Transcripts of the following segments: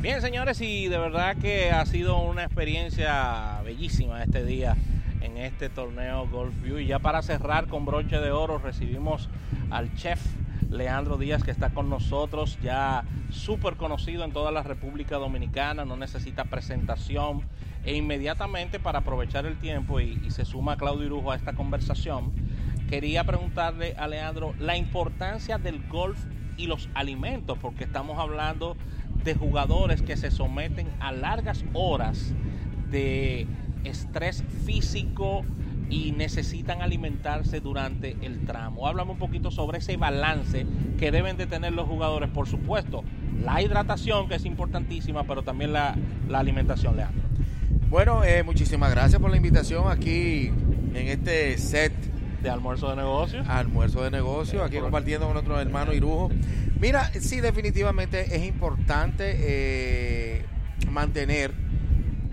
Bien, señores, y de verdad que ha sido una experiencia bellísima este día en este torneo Golf View. Y ya para cerrar con broche de oro, recibimos al chef Leandro Díaz que está con nosotros, ya súper conocido en toda la República Dominicana, no necesita presentación. E inmediatamente para aprovechar el tiempo y, se suma Claudio Irujo a esta conversación, quería preguntarle a Leandro la importancia del golf y los alimentos, porque estamos hablando de jugadores que se someten a largas horas de estrés físico y necesitan alimentarse durante el tramo. Háblame un poquito sobre ese balance que deben de tener los jugadores, por supuesto, la hidratación que es importantísima, pero también la, la alimentación, Leandro. Bueno, eh, muchísimas gracias por la invitación aquí en este set de almuerzo de negocios. Almuerzo de negocios, aquí compartiendo con nuestro hermano Irujo. Mira, sí, definitivamente es importante eh, mantener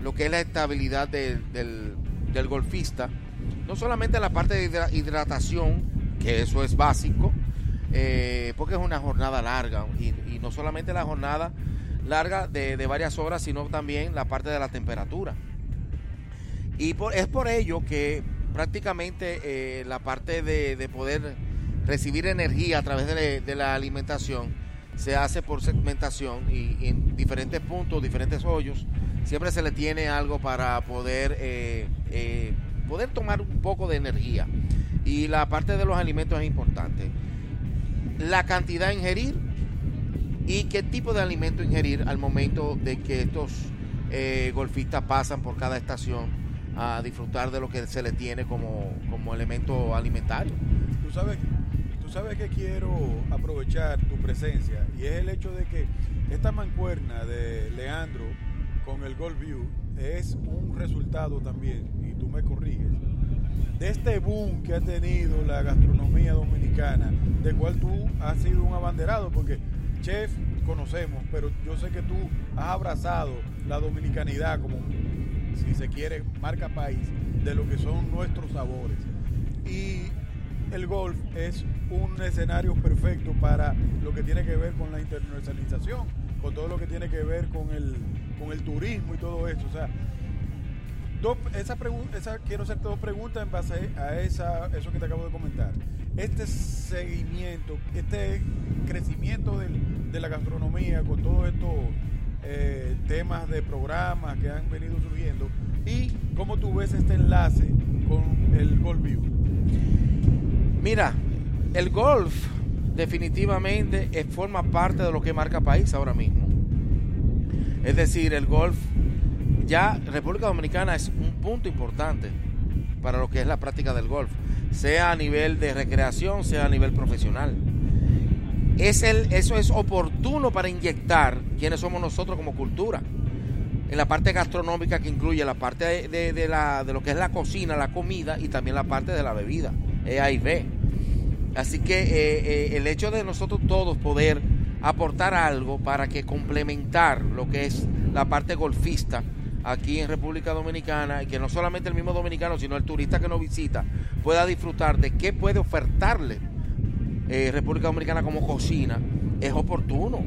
lo que es la estabilidad del, golfista, no solamente la parte de hidratación, que eso es básico, eh, porque es una jornada larga, y, no solamente la jornada larga de, varias horas, sino también la parte de la temperatura. Y es por ello que prácticamente eh, la parte de, poder recibir energía a través de, la alimentación se hace por segmentación y, en diferentes puntos, diferentes hoyos, siempre se le tiene algo para poder, eh, eh, poder tomar un poco de energía. Y la parte de los alimentos es importante. La cantidad a ingerir y qué tipo de alimento ingerir al momento de que estos golfistas pasan por cada estación a disfrutar de lo que se le tiene como, elemento alimentario. Tú sabes, tú sabes que quiero aprovechar tu presencia y es el hecho de que esta mancuerna de Leandro con el Gold View es un resultado también, y tú me corriges, de este boom que ha tenido la gastronomía dominicana, de cual tú has sido un abanderado, porque chef conocemos, pero yo sé que tú has abrazado la dominicanidad como si se quiere, marca país de lo que son nuestros sabores. Y el golf es un escenario perfecto para lo que tiene que ver con la internacionalización, con todo lo que tiene que ver con el, con el turismo y todo eso. O sea, quiero hacer dos preguntas en base a esa, eso que te acabo de comentar. Este seguimiento, este crecimiento de la gastronomía con todo esto eh, temas de programas que han venido surgiendo y cómo tú ves este enlace con el Golf View. Mira, el golf definitivamente forma parte de lo que marca país ahora mismo. Es decir, el golf ya República Dominicana es un punto importante para lo que es la práctica del golf, sea a nivel de recreación, sea a nivel profesional es el, eso es oportuno para inyectar quiénes somos nosotros como cultura. En la parte gastronómica que incluye la parte de, la, de lo que es la cocina, la comida y también la parte de la bebida, E, A y B. Así que eh, eh, el hecho de nosotros todos poder aportar algo para que complementar lo que es la parte golfista aquí en República Dominicana y que no solamente el mismo dominicano, sino el turista que nos visita pueda disfrutar de qué puede ofertarle eh, República Dominicana como cocina, es oportuno.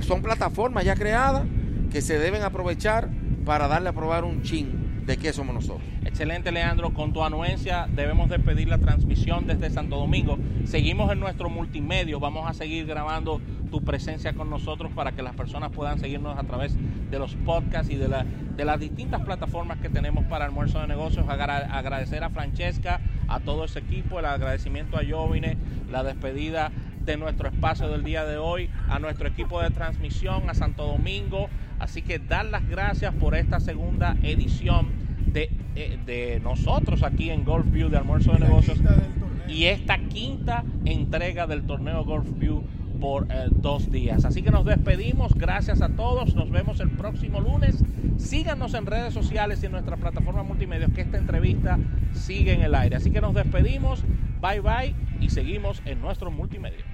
Son plataformas ya creadas que se deben aprovechar para darle a probar un chin de qué somos nosotros. Excelente, Leandro. Con tu anuencia debemos despedir la transmisión desde Santo Domingo. Seguimos en nuestro multimedio. Vamos a seguir grabando tu presencia con nosotros para que las personas puedan seguirnos a través de los podcasts y de, de las distintas plataformas que tenemos para almuerzo de negocios. Agradecer a Francesca, a todo ese equipo, el agradecimiento a Jovine, la despedida de nuestro espacio del día de hoy, a nuestro equipo de transmisión, a Santo Domingo. Así que dar las gracias por esta segunda edición de, eh, de nosotros aquí en Golf View de Almuerzo de Negocios y esta quinta entrega del torneo Golf View por eh, dos días. Así que nos despedimos. Gracias a todos. Nos vemos el próximo lunes. Síganos en redes sociales y en nuestra plataforma multimedia que esta entrevista sigue en el aire. Así que nos despedimos. Bye bye y seguimos en nuestro multimedia.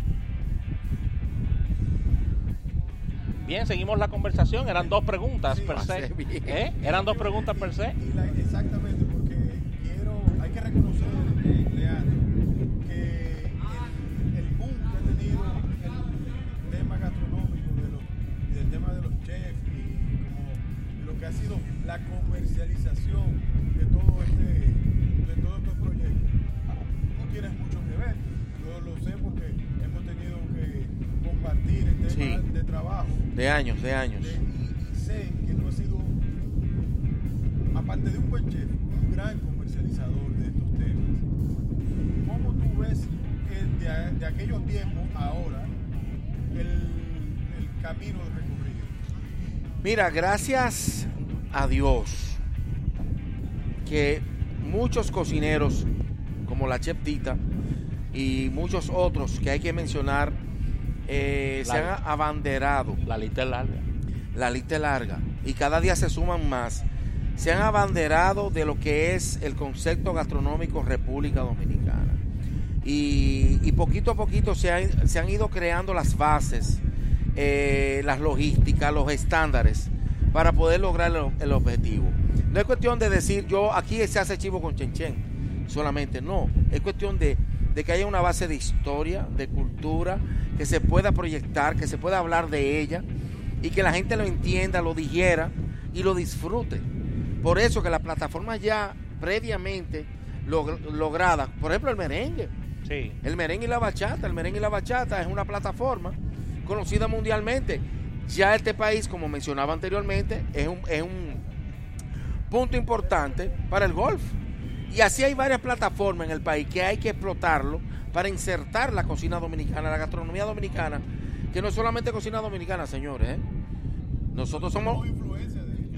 Bien, seguimos la conversación. Eran dos preguntas per se. ¿Eh? Eran dos preguntas per se. exactamente, porque quiero, hay que reconocer, eh, Leandro, tema gastronómico de los, del tema de los chefs y que ha sido la comercialización de todo este, compartir en temas de trabajo. De años, de años. y, y, sé que tú has sido, aparte de un buen chef, un gran comercializador de estos temas. ¿Cómo tú ves que de, de aquellos tiempos ahora el, el camino recorrido? Mira, gracias a Dios que muchos cocineros como la Chef Tita y muchos otros que hay que mencionar eh, se han abanderado. La lista es larga. La lista es larga y cada día se suman más. Se han abanderado de lo que es el concepto gastronómico República Dominicana. Y, y poquito a poquito se han, se han ido creando las bases eh, las logísticas, los estándares para poder lograr el, el, objetivo. No es cuestión de decir yo aquí se hace chivo con chenchen, solamente no, es cuestión de, de, que haya una base de historia, de cultura, que se pueda proyectar, que se pueda hablar de ella y que la gente lo entienda, lo digiera y lo disfrute. Por eso que las plataformas ya previamente log logradas, por ejemplo el merengue, sí. el merengue y la bachata, el merengue y la bachata es una plataforma conocida mundialmente. Ya este país, como mencionaba anteriormente, es un, es un punto importante para el golf. Y así hay varias plataformas en el país que hay que explotarlo para insertar la cocina dominicana, la gastronomía dominicana, que no es solamente cocina dominicana, señores. ¿eh? Nosotros somos...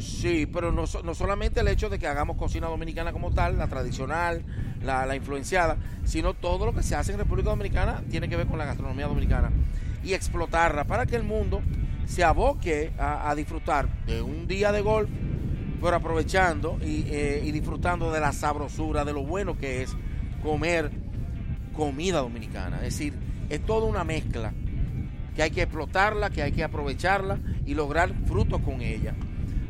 Sí, pero no, no, solamente el hecho de que hagamos cocina dominicana como tal, la tradicional, la, la influenciada, sino todo lo que se hace en República Dominicana tiene que ver con la gastronomía dominicana y explotarla para que el mundo se aboque a, a disfrutar de un día de golf, pero aprovechando y, eh, y, disfrutando de la sabrosura, de lo bueno que es comer comida dominicana. Es decir, es toda una mezcla que hay que explotarla, que hay que aprovecharla y lograr frutos con ella.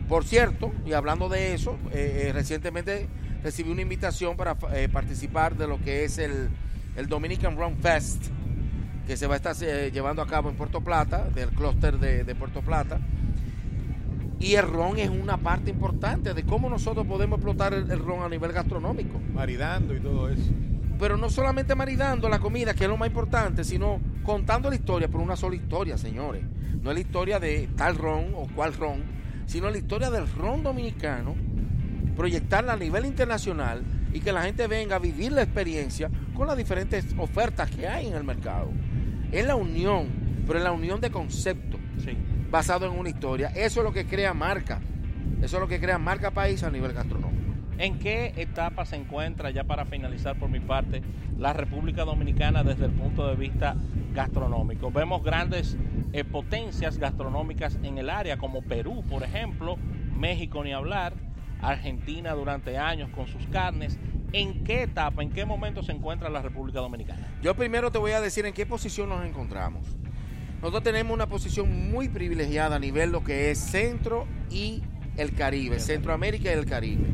Por cierto, y hablando de eso, eh, eh, recientemente recibí una invitación para participar de lo que es el, el Dominican Rum Fest, que se va a estar llevando a cabo en Puerto Plata, del clúster de, Puerto Plata. Y el ron es una parte importante de cómo nosotros podemos explotar el, el, ron a nivel gastronómico. Maridando y todo eso. Pero no solamente maridando la comida, que es lo más importante, sino contando la historia por una sola historia, señores. No es la historia de tal ron o cual ron, sino la historia del ron dominicano, proyectarla a nivel internacional y que la gente venga a vivir la experiencia con las diferentes ofertas que hay en el mercado. Es la unión, pero es la unión de conceptos sí. Basado en una historia. Eso es lo que crea marca. Eso es lo que crea marca país a nivel gastronómico. ¿En qué etapa se encuentra, ya para finalizar por mi parte, la República Dominicana desde el punto de vista gastronómico? Vemos grandes eh, potencias gastronómicas en el área, como Perú, por ejemplo, México ni hablar, Argentina durante años con sus carnes. ¿En qué etapa, en qué momento se encuentra la República Dominicana? Yo primero te voy a decir en qué posición nos encontramos. Nosotros tenemos una posición muy privilegiada a nivel lo que es centro y el Caribe, Centroamérica y el Caribe.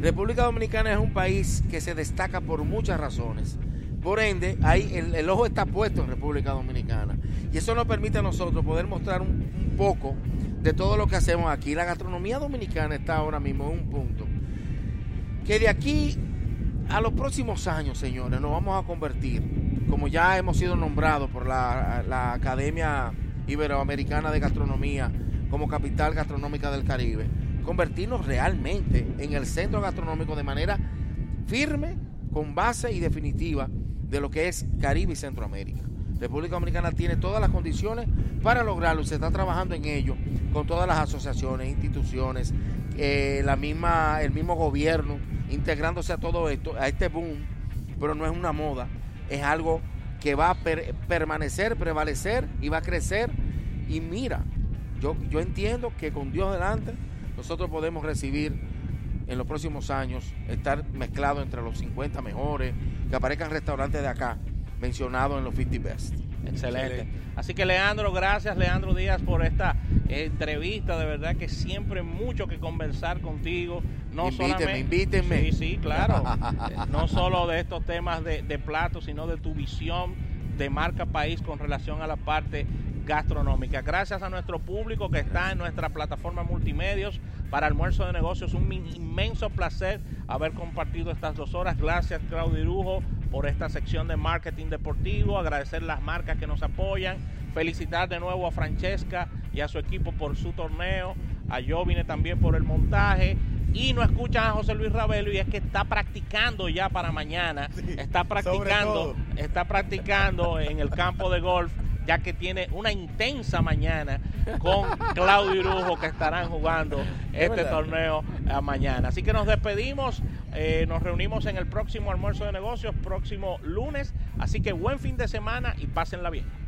República Dominicana es un país que se destaca por muchas razones. Por ende, ahí el, el, ojo está puesto en República Dominicana. Y eso nos permite a nosotros poder mostrar un, un, poco de todo lo que hacemos aquí. La gastronomía dominicana está ahora mismo en un punto que de aquí a los próximos años, señores, nos vamos a convertir, como ya hemos sido nombrados por la, Academia Iberoamericana de Gastronomía como capital gastronómica del Caribe, convertirnos realmente en el centro gastronómico de manera firme, con base y definitiva de lo que es Caribe y Centroamérica. República Dominicana tiene todas las condiciones para lograrlo y se está trabajando en ello con todas las asociaciones, instituciones, eh, la misma, el mismo gobierno, integrándose a todo esto, a este boom, pero no es una moda, es algo que va a per permanecer, prevalecer y va a crecer. Y mira, yo, yo entiendo que con Dios delante nosotros podemos recibir en los próximos años, estar mezclado entre los 50 mejores, que aparezcan restaurantes de acá, mencionados en los 50 Best. Excelente. Excelente. Así que Leandro, gracias Leandro Díaz por esta entrevista, de verdad que siempre mucho que conversar contigo. No invítenme, solamente, invítenme. Sí, sí, claro. no solo de estos temas de, de platos, sino de tu visión de marca país con relación a la parte gastronómicas. Gracias a nuestro público que está en nuestra plataforma multimedios para almuerzo de negocios. Un inmenso placer haber compartido estas dos horas. Gracias Claudio Irujo por esta sección de marketing deportivo. Agradecer las marcas que nos apoyan. Felicitar de nuevo a Francesca y a su equipo por su torneo. A Jovine también por el montaje y no escuchan a José Luis Ravelo y es que está practicando ya para mañana. está practicando, está practicando en el campo de golf ya que tiene una intensa mañana con Claudio Irujo que estarán jugando este torneo mañana. Así que nos despedimos, eh, nos reunimos en el próximo almuerzo de negocios, próximo lunes. Así que buen fin de semana y pásenla bien.